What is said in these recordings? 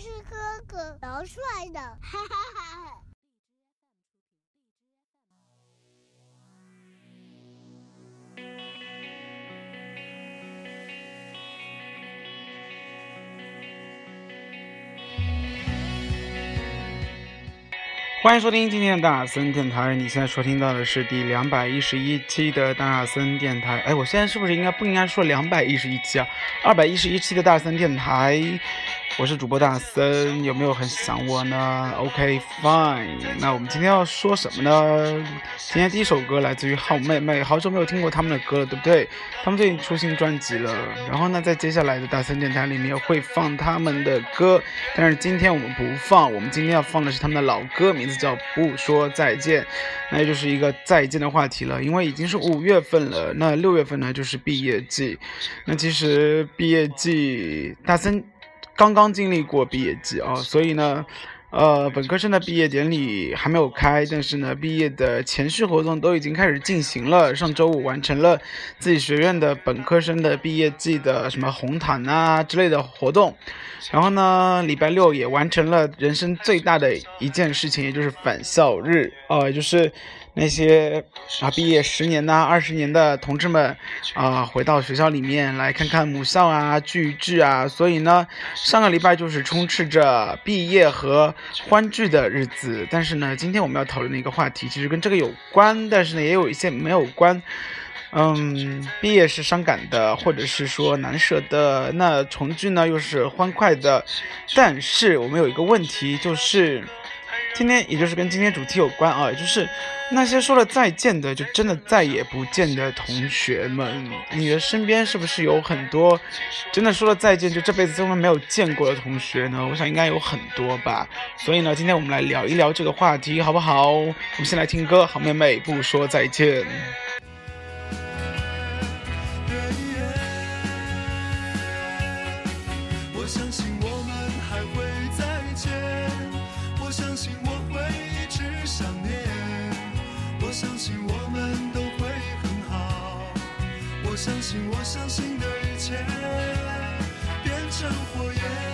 是哥哥，老帅的，哈哈哈哈。欢迎收听今天的大森电台。你现在收听到的是第两百一十一期的大森电台。哎，我现在是不是应该不应该说两百一十一期啊？二百一十一期的大森电台。我是主播大森，有没有很想我呢？OK，Fine。那我们今天要说什么呢？今天第一首歌来自于好妹妹，好久没有听过他们的歌了，对不对？他们最近出新专辑了。然后呢，在接下来的大森电台里面会放他们的歌，但是今天我们不放，我们今天要放的是他们的老歌，名字叫《不说再见》，那也就是一个再见的话题了。因为已经是五月份了，那六月份呢就是毕业季。那其实毕业季，大森。刚刚经历过毕业季啊，所以呢，呃，本科生的毕业典礼还没有开，但是呢，毕业的前序活动都已经开始进行了。上周五完成了自己学院的本科生的毕业季的什么红毯啊之类的活动，然后呢，礼拜六也完成了人生最大的一件事情，也就是返校日啊，也就是。那些啊，毕业十年呐、二十年的同志们啊，回到学校里面来看看母校啊、聚一聚啊。所以呢，上个礼拜就是充斥着毕业和欢聚的日子。但是呢，今天我们要讨论的一个话题，其实跟这个有关，但是呢，也有一些没有关。嗯，毕业是伤感的，或者是说难舍的。那重聚呢，又是欢快的。但是我们有一个问题，就是今天，也就是跟今天主题有关啊，就是。那些说了再见的，就真的再也不见的同学们，你的身边是不是有很多真的说了再见，就这辈子都没有见过的同学呢？我想应该有很多吧。所以呢，今天我们来聊一聊这个话题，好不好？我们先来听歌，好妹妹不说再见。我相信我相信的一切变成火焰，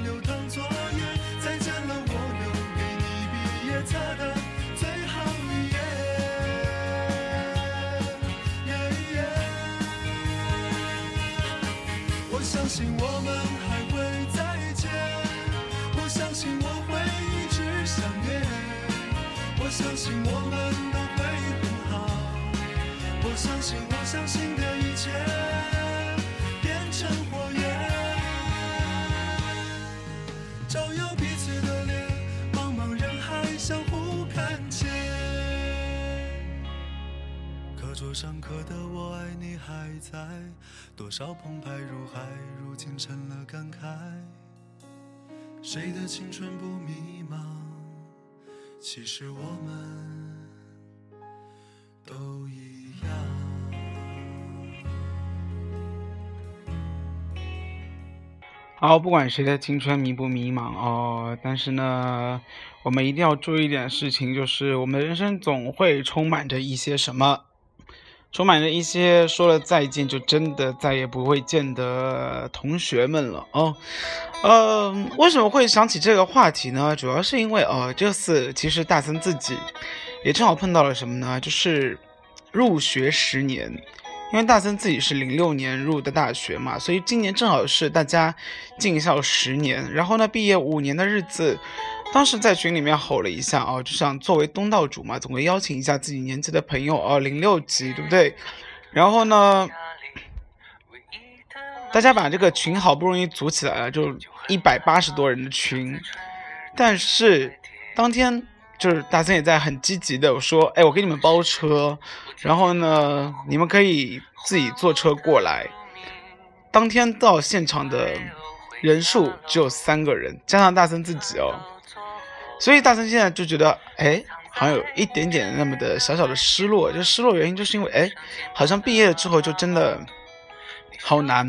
相信我们还会再见，我相信我会一直想念，我相信我们都会很好，我相信我相信的一切变成火焰，照耀彼此的脸，茫茫人海相互看见，课桌上刻的我爱你还在。多少澎湃如海，如今成了感慨。谁的青春不迷茫？其实我们都一样。好，不管谁的青春迷不迷茫哦，但是呢，我们一定要注意一点事情，就是我们人生总会充满着一些什么，充满着一些说了再见就真的再也不会见的同学们了哦。呃，为什么会想起这个话题呢？主要是因为哦，这次其实大森自己也正好碰到了什么呢？就是入学十年。因为大森自己是零六年入的大学嘛，所以今年正好是大家进校十年，然后呢毕业五年的日子，当时在群里面吼了一下啊，就想作为东道主嘛，总会邀请一下自己年纪的朋友哦，零六级对不对？然后呢，大家把这个群好不容易组起来了，就一百八十多人的群，但是当天。就是大森也在很积极的说，哎，我给你们包车，然后呢，你们可以自己坐车过来。当天到现场的人数只有三个人，加上大森自己哦，所以大森现在就觉得，哎，好像有一点点那么的小小的失落。就失落原因就是因为，哎，好像毕业了之后就真的好难。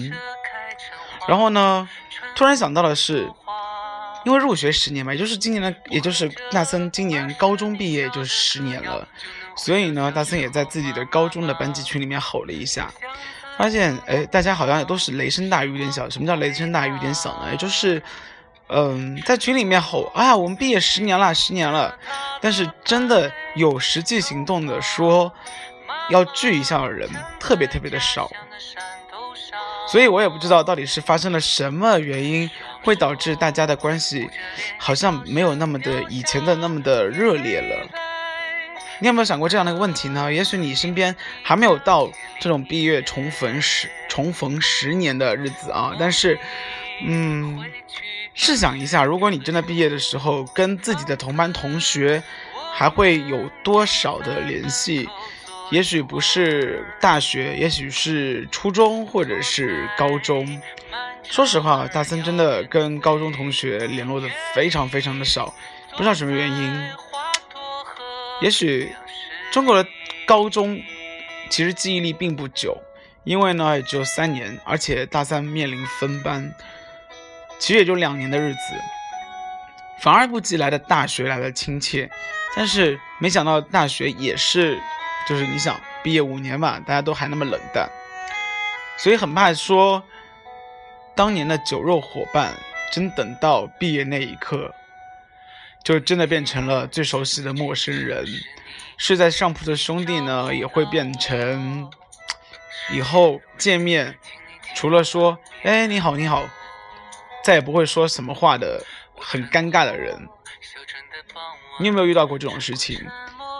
然后呢，突然想到的是。因为入学十年嘛，也就是今年的，也就是大森今年高中毕业就是十年了，所以呢，大森也在自己的高中的班级群里面吼了一下，发现哎，大家好像也都是雷声大雨点小。什么叫雷声大雨点小呢？也就是，嗯，在群里面吼啊，我们毕业十年了，十年了，但是真的有实际行动的说要聚一下的人，特别特别的少。所以我也不知道到底是发生了什么原因，会导致大家的关系好像没有那么的以前的那么的热烈了。你有没有想过这样的一个问题呢？也许你身边还没有到这种毕业重逢十重逢十年的日子啊，但是，嗯，试想一下，如果你真的毕业的时候跟自己的同班同学还会有多少的联系？也许不是大学，也许是初中或者是高中。说实话，大森真的跟高中同学联络的非常非常的少，不知道什么原因。也许中国的高中其实记忆力并不久，因为呢也只有三年，而且大三面临分班，其实也就两年的日子，反而不及来的大学来的亲切。但是没想到大学也是。就是你想毕业五年嘛，大家都还那么冷淡，所以很怕说，当年的酒肉伙伴，真等到毕业那一刻，就真的变成了最熟悉的陌生人。睡在上铺的兄弟呢，也会变成以后见面，除了说“哎，你好，你好”，再也不会说什么话的很尴尬的人。你有没有遇到过这种事情？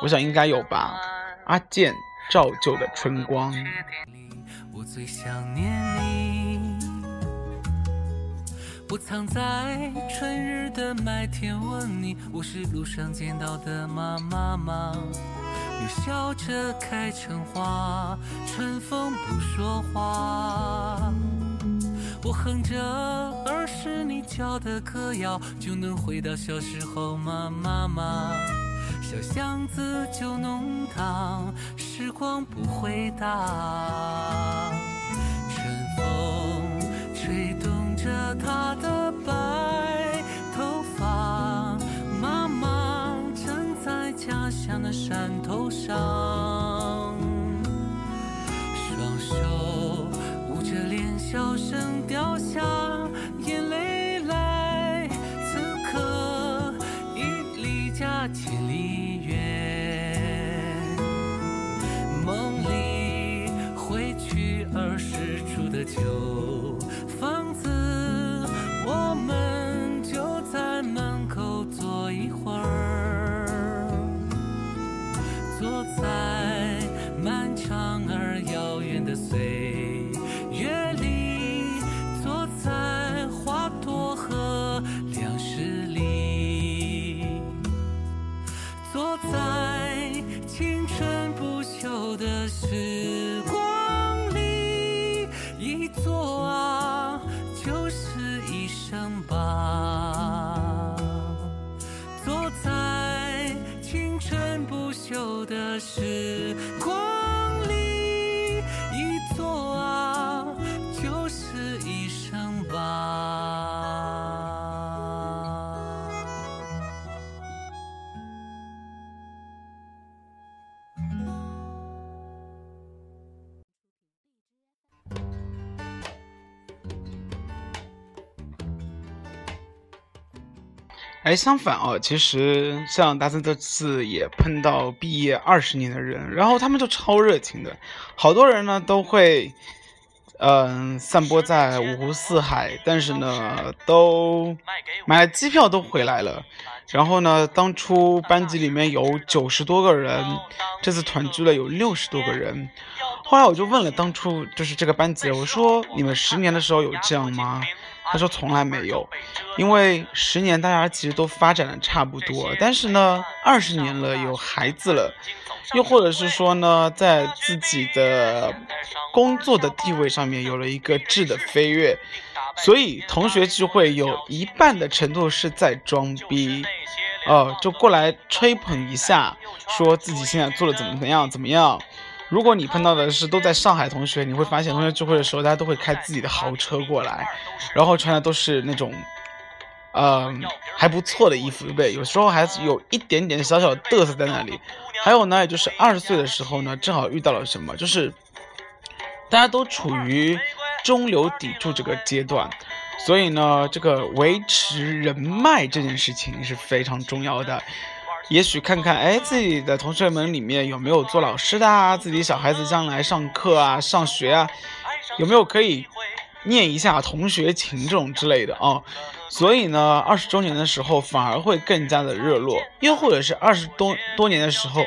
我想应该有吧。阿健照旧的春光我最想念你我藏在春日的麦田问你我是路上见到的妈妈吗你笑着开成花春风不说话我哼着儿时你教的歌谣就能回到小时候吗妈妈小巷子，旧弄堂，时光不回答。春风吹动着她的白头发，妈妈站在家乡的山头上，双手捂着脸，小声相反哦，其实像大森这次也碰到毕业二十年的人，然后他们就超热情的，好多人呢都会，嗯，散播在五湖四海，但是呢都买了机票都回来了。然后呢，当初班级里面有九十多个人，这次团聚了有六十多个人。后来我就问了当初就是这个班级，我说你们十年的时候有这样吗？他说从来没有，因为十年大家其实都发展的差不多，但是呢，二十年了有孩子了，又或者是说呢，在自己的工作的地位上面有了一个质的飞跃，所以同学聚会有一半的程度是在装逼，哦，就过来吹捧一下，说自己现在做的怎么怎么样怎么样。如果你碰到的是都在上海同学，你会发现同学聚会的时候，大家都会开自己的豪车过来，然后穿的都是那种，呃，还不错的衣服，对不对？有时候还有一点点小小的嘚瑟在那里。还有呢，也就是二十岁的时候呢，正好遇到了什么，就是大家都处于中流砥柱这个阶段，所以呢，这个维持人脉这件事情是非常重要的。也许看看，哎，自己的同学们里面有没有做老师的啊？自己小孩子将来上课啊、上学啊，有没有可以念一下同学情这种之类的啊？所以呢，二十周年的时候反而会更加的热络，又或者是二十多多年的时候，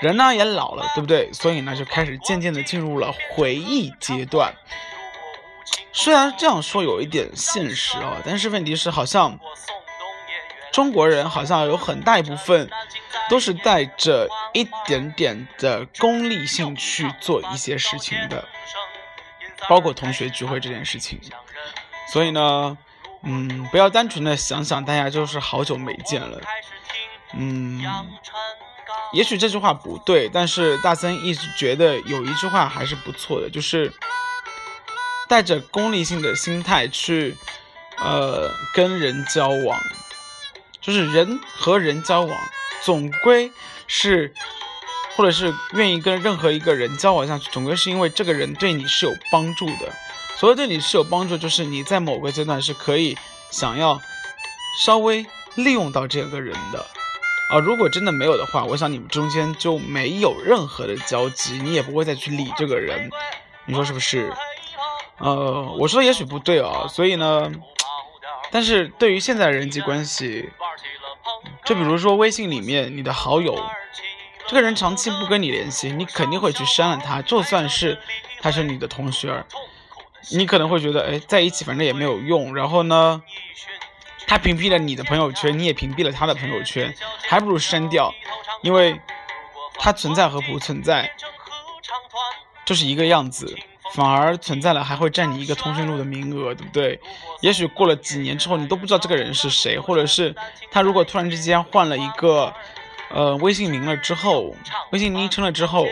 人呢也老了，对不对？所以呢，就开始渐渐的进入了回忆阶段。虽然这样说有一点现实啊，但是问题是好像。中国人好像有很大一部分都是带着一点点的功利性去做一些事情的，包括同学聚会这件事情。所以呢，嗯，不要单纯的想想大家就是好久没见了，嗯，也许这句话不对，但是大森一直觉得有一句话还是不错的，就是带着功利性的心态去，呃，跟人交往。就是人和人交往，总归是，或者是愿意跟任何一个人交往下去，总归是因为这个人对你是有帮助的。所谓对你是有帮助，就是你在某个阶段是可以想要稍微利用到这个人的。啊，如果真的没有的话，我想你们中间就没有任何的交集，你也不会再去理这个人。你说是不是？呃，我说也许不对啊，所以呢。但是对于现在人际关系，就比如说微信里面你的好友，这个人长期不跟你联系，你肯定会去删了他。就算是他是你的同学，你可能会觉得，哎，在一起反正也没有用。然后呢，他屏蔽了你的朋友圈，你也屏蔽了他的朋友圈，还不如删掉，因为他存在和不存在就是一个样子。反而存在了，还会占你一个通讯录的名额，对不对？也许过了几年之后，你都不知道这个人是谁，或者是他如果突然之间换了一个，呃，微信名了之后，微信昵称了之后，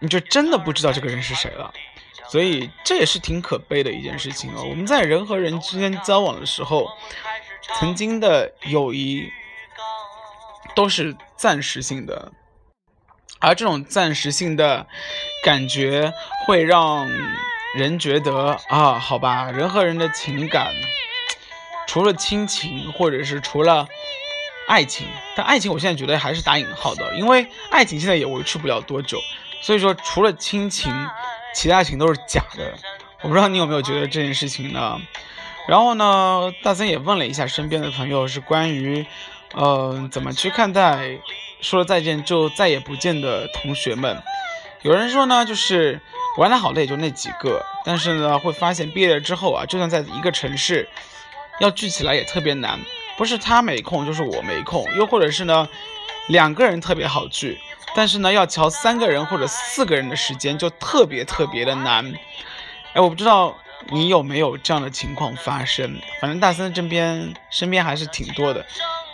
你就真的不知道这个人是谁了。所以这也是挺可悲的一件事情哦。我们在人和人之间交往的时候，曾经的友谊都是暂时性的。而这种暂时性的感觉会让人觉得啊，好吧，人和人的情感，除了亲情或者是除了爱情，但爱情我现在觉得还是打引号的，因为爱情现在也维持不了多久。所以说，除了亲情，其他情都是假的。我不知道你有没有觉得这件事情呢？然后呢，大森也问了一下身边的朋友，是关于，呃，怎么去看待。说了再见就再也不见的同学们，有人说呢，就是玩的好的也就那几个，但是呢，会发现毕业了之后啊，就算在一个城市，要聚起来也特别难，不是他没空，就是我没空，又或者是呢，两个人特别好聚，但是呢，要瞧三个人或者四个人的时间就特别特别的难。哎，我不知道你有没有这样的情况发生，反正大森这边身边还是挺多的。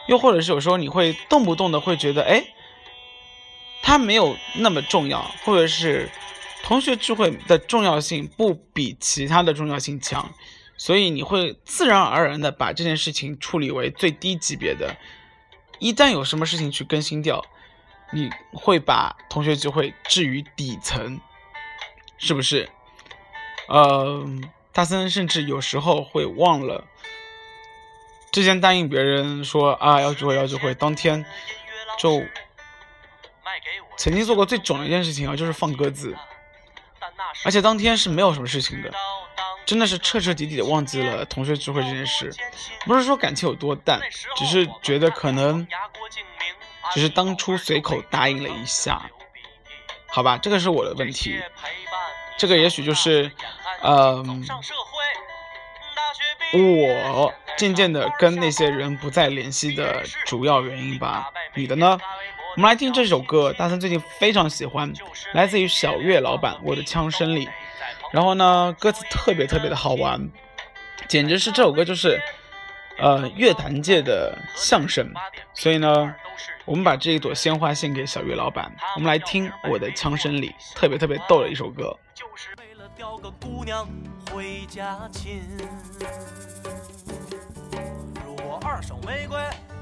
又或者是有时候你会动不动的会觉得，哎，他没有那么重要，或者是同学聚会的重要性不比其他的重要性强，所以你会自然而然的把这件事情处理为最低级别的。一旦有什么事情去更新掉，你会把同学聚会置于底层，是不是？呃，大森甚至有时候会忘了。之前答应别人说啊要聚会要聚会，当天就曾经做过最囧的一件事情啊，就是放鸽子，而且当天是没有什么事情的，真的是彻彻底底的忘记了同学聚会这件事。不是说感情有多淡，只是觉得可能只是当初随口答应了一下，好吧，这个是我的问题，这个也许就是，嗯。我渐渐的跟那些人不再联系的主要原因吧。你的呢？我们来听这首歌，大森最近非常喜欢，来自于小月老板《我的枪声里》。然后呢，歌词特别特别的好玩，简直是这首歌就是，呃，乐坛界的相声。所以呢，我们把这一朵鲜花献给小月老板。我们来听《我的枪声里》，特别特别逗的一首歌。就是为了钓个姑娘回家亲。如果二手玫瑰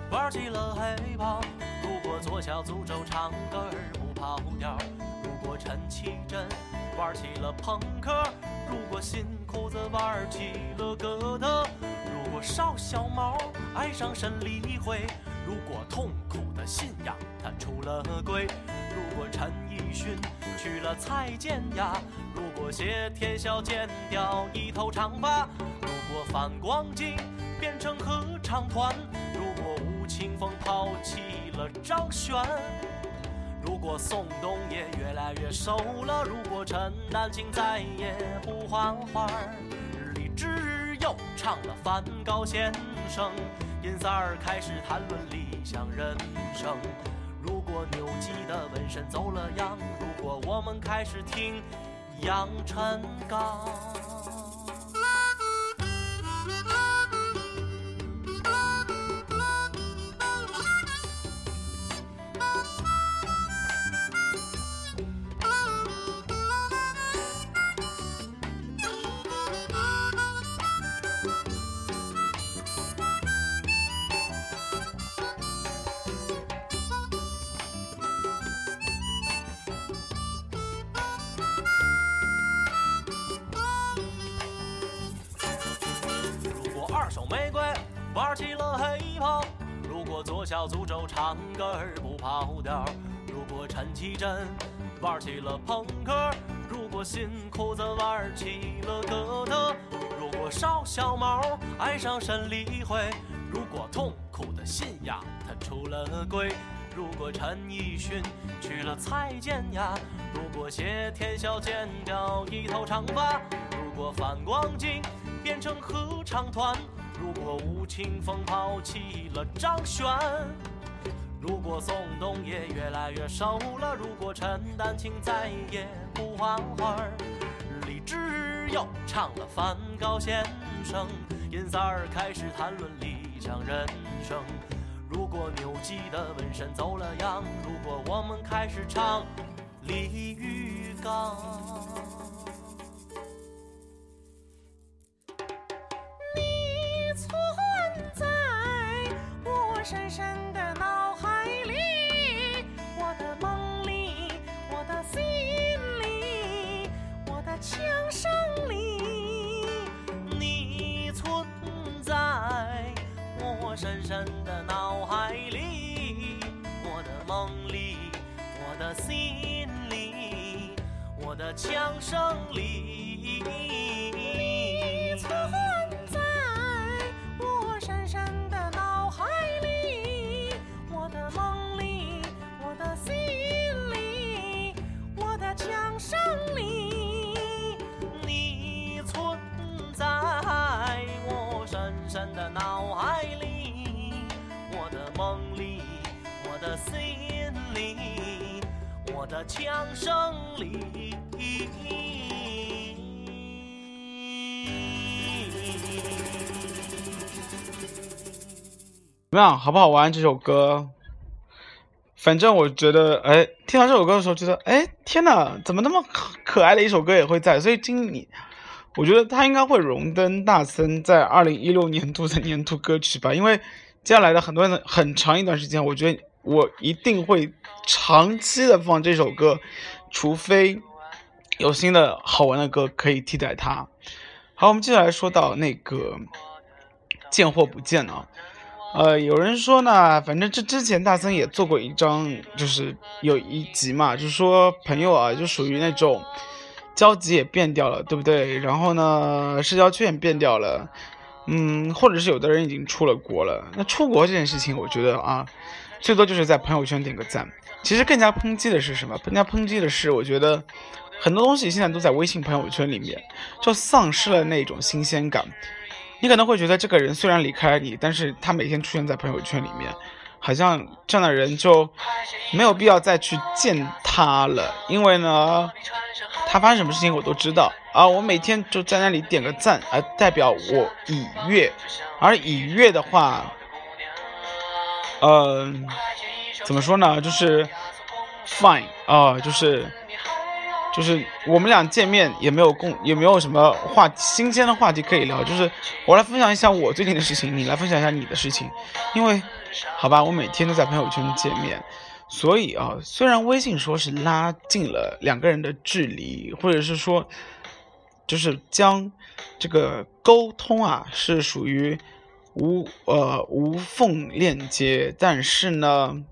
玩起了黑豹，如如果左小诅咒唱歌儿不跑调，如果陈绮贞玩起了朋克，如果新裤子玩起了哥特，如果邵小毛爱上沈黎辉，如果痛苦的信仰他出了轨，如果陈奕迅娶了蔡健雅，如果谢天笑剪掉一头长发，如果反光镜变成合唱团，如果吴青峰抛弃了张悬，如果宋冬野越来越瘦了，如果陈丹青再也不画画，李志又唱了梵高先生，银三儿开始谈论理想人生。如果牛基的纹身走了样，如果我们开始听杨臣刚。小诅咒唱歌不跑调，如果陈绮贞玩起了朋克，如果新裤子玩起了哥特，如果邵小毛爱上沈黎辉，如果痛苦的信仰他出了轨，如果陈奕迅娶了蔡健雅，如果谢天笑剪掉一头长发，如果反光镜变成合唱团。如果吴青峰抛弃了张悬，如果宋冬野越来越瘦了，如果陈丹青再也不画画，李志又唱了梵高先生，银三儿开始谈论理想人生。如果牛基的纹身走了样，如果我们开始唱李玉刚。深深的脑海里，我的梦里，我的心里，我的枪声里，你存在我深深的脑海里，我的梦里，我的心里，我的枪声里，你存的枪声里。怎么样，好不好玩这首歌？反正我觉得，哎，听到这首歌的时候，觉得，哎，天呐，怎么那么可可爱的一首歌也会在？所以今年，我觉得他应该会荣登大森在二零一六年度的年度歌曲吧。因为接下来的很多人很长一段时间，我觉得我一定会长期的放这首歌，除非有新的好玩的歌可以替代它。好，我们接下来说到那个见或不见呢？呃，有人说呢，反正这之前大森也做过一张，就是有一集嘛，就是说朋友啊，就属于那种交集也变掉了，对不对？然后呢，社交圈也变掉了，嗯，或者是有的人已经出了国了。那出国这件事情，我觉得啊，最多就是在朋友圈点个赞。其实更加抨击的是什么？更加抨击的是，我觉得很多东西现在都在微信朋友圈里面，就丧失了那种新鲜感。你可能会觉得这个人虽然离开了你，但是他每天出现在朋友圈里面，好像这样的人就没有必要再去见他了，因为呢，他发生什么事情我都知道啊。我每天就在那里点个赞，而代表我已阅，而已阅的话，嗯，怎么说呢？就是 fine 啊，就是。就是我们俩见面也没有共，也没有什么话新鲜的话题可以聊。就是我来分享一下我最近的事情，你来分享一下你的事情。因为，好吧，我每天都在朋友圈见面，所以啊，虽然微信说是拉近了两个人的距离，或者是说，就是将这个沟通啊是属于无呃无缝链接，但是呢。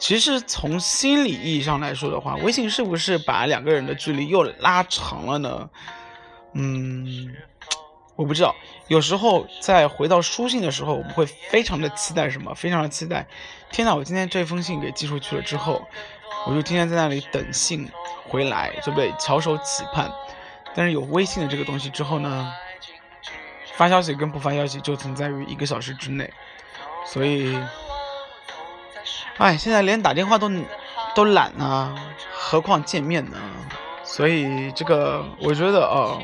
其实从心理意义上来说的话，微信是不是把两个人的距离又拉长了呢？嗯，我不知道。有时候在回到书信的时候，我们会非常的期待什么？非常的期待，天呐，我今天这封信给寄出去了之后，我就天天在那里等信回来，对不对？翘首企盼。但是有微信的这个东西之后呢，发消息跟不发消息就存在于一个小时之内，所以。哎，现在连打电话都都懒呢，何况见面呢？所以这个，我觉得哦，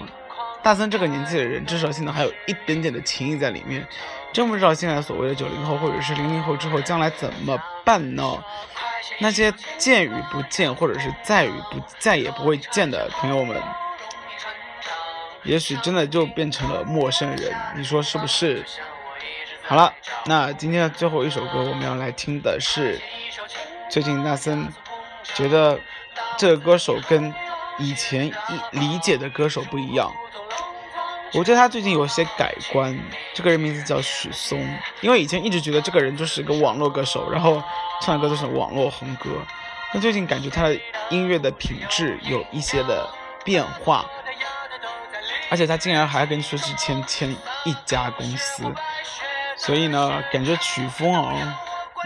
大森这个年纪的人，至少现在还有一点点的情谊在里面。真不知道现在所谓的九零后或者是零零后之后将来怎么办呢？那些见与不见，或者是再与不再也不会见的朋友们，也许真的就变成了陌生人。你说是不是？好了，那今天的最后一首歌，我们要来听的是最近纳森觉得这个歌手跟以前理解的歌手不一样。我觉得他最近有些改观。这个人名字叫许嵩，因为以前一直觉得这个人就是一个网络歌手，然后唱的歌都是网络红歌。那最近感觉他的音乐的品质有一些的变化，而且他竟然还跟薛之谦签一家公司。所以呢，感觉曲风啊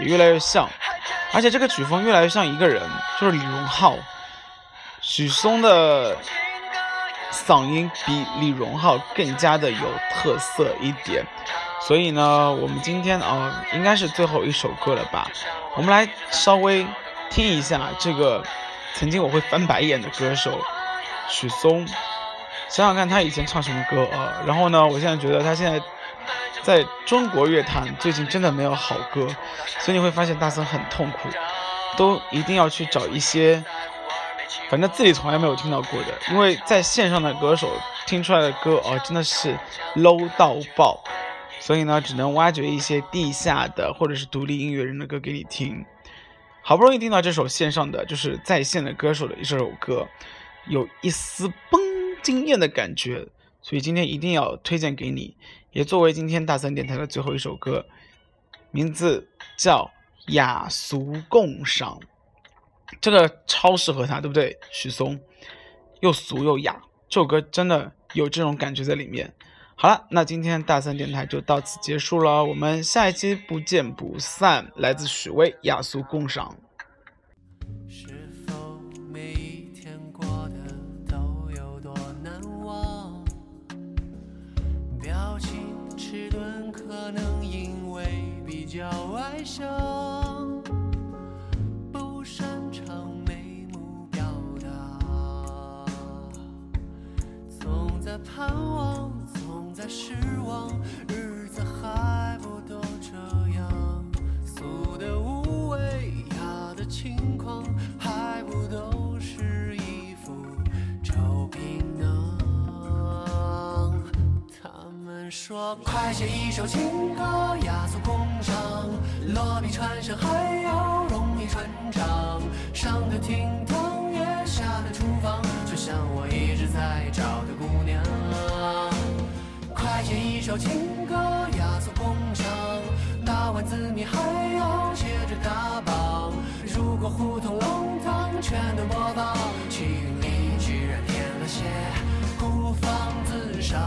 也越来越像，而且这个曲风越来越像一个人，就是李荣浩。许嵩的嗓音比李荣浩更加的有特色一点。所以呢，我们今天啊，应该是最后一首歌了吧？我们来稍微听一下这个曾经我会翻白眼的歌手许嵩。想想看他以前唱什么歌啊？然后呢，我现在觉得他现在。在中国乐坛，最近真的没有好歌，所以你会发现大森很痛苦，都一定要去找一些，反正自己从来没有听到过的，因为在线上的歌手听出来的歌哦，真的是 low 到爆，所以呢，只能挖掘一些地下的或者是独立音乐人的歌给你听。好不容易听到这首线上的就是在线的歌手的一首歌，有一丝崩惊艳的感觉，所以今天一定要推荐给你。也作为今天大三电台的最后一首歌，名字叫《雅俗共赏》，这个超适合他，对不对？许嵩又俗又雅，这首歌真的有这种感觉在里面。好了，那今天大三电台就到此结束了，我们下一期不见不散。来自许巍，《雅俗共赏》。想不擅长眉目表达，总在盼望，总在失望，日子还不都这样？俗的无味，雅的轻狂，还不都是一副臭皮囊？他们说，快写一首情歌，雅俗共赏。落笔传神还要容易传唱，上得厅堂也下得厨房，就像我一直在找的姑娘。快写一首情歌。字谜还要接着打榜。如果胡同弄堂全都播放，气运里居然添了些孤芳自赏。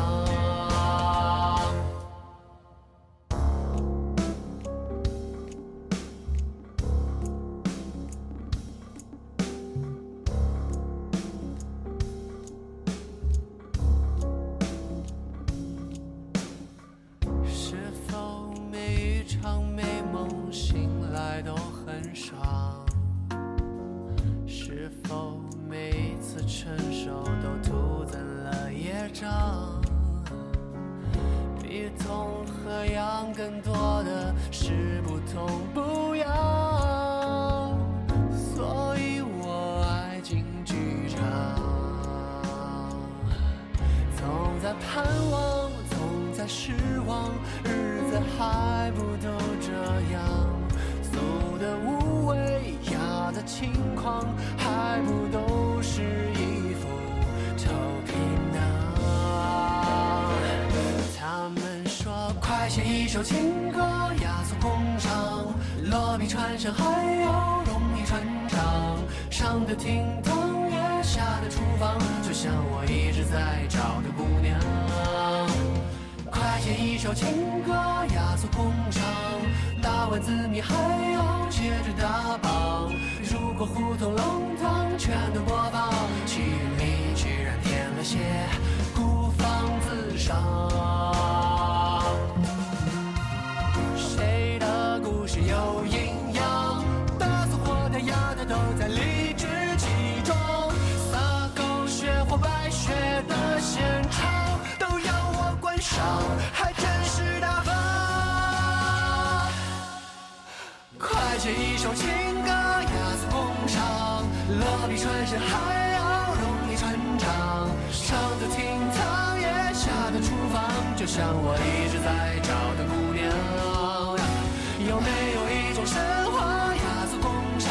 还不都是一副臭皮囊？他们说，快写一首情歌，雅俗共赏，落笔传神还要容易传唱，上得厅堂也下得厨房，就像我一直在找的姑娘。快写一首情歌，雅俗共赏，打完字谜还要接着打榜。如果胡同弄堂全都播放，气运里居然添了些孤芳自赏。谁的故事有营养？大俗或大雅的都在理直气壮。撒狗血或白雪的现场，都要我观赏，还真是大方。快写一首情，落笔传神还要容易传唱。上得厅堂也下得厨房，就像我一直在找的姑娘。有没有一种神话，雅俗共赏，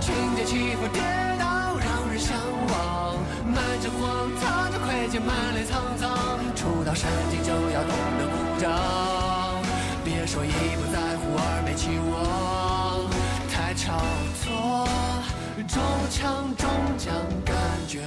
情节起伏跌宕，让人向往。满城荒唐的窥见，满脸沧桑，初到山顶就要懂得鼓掌。中强中将，感觉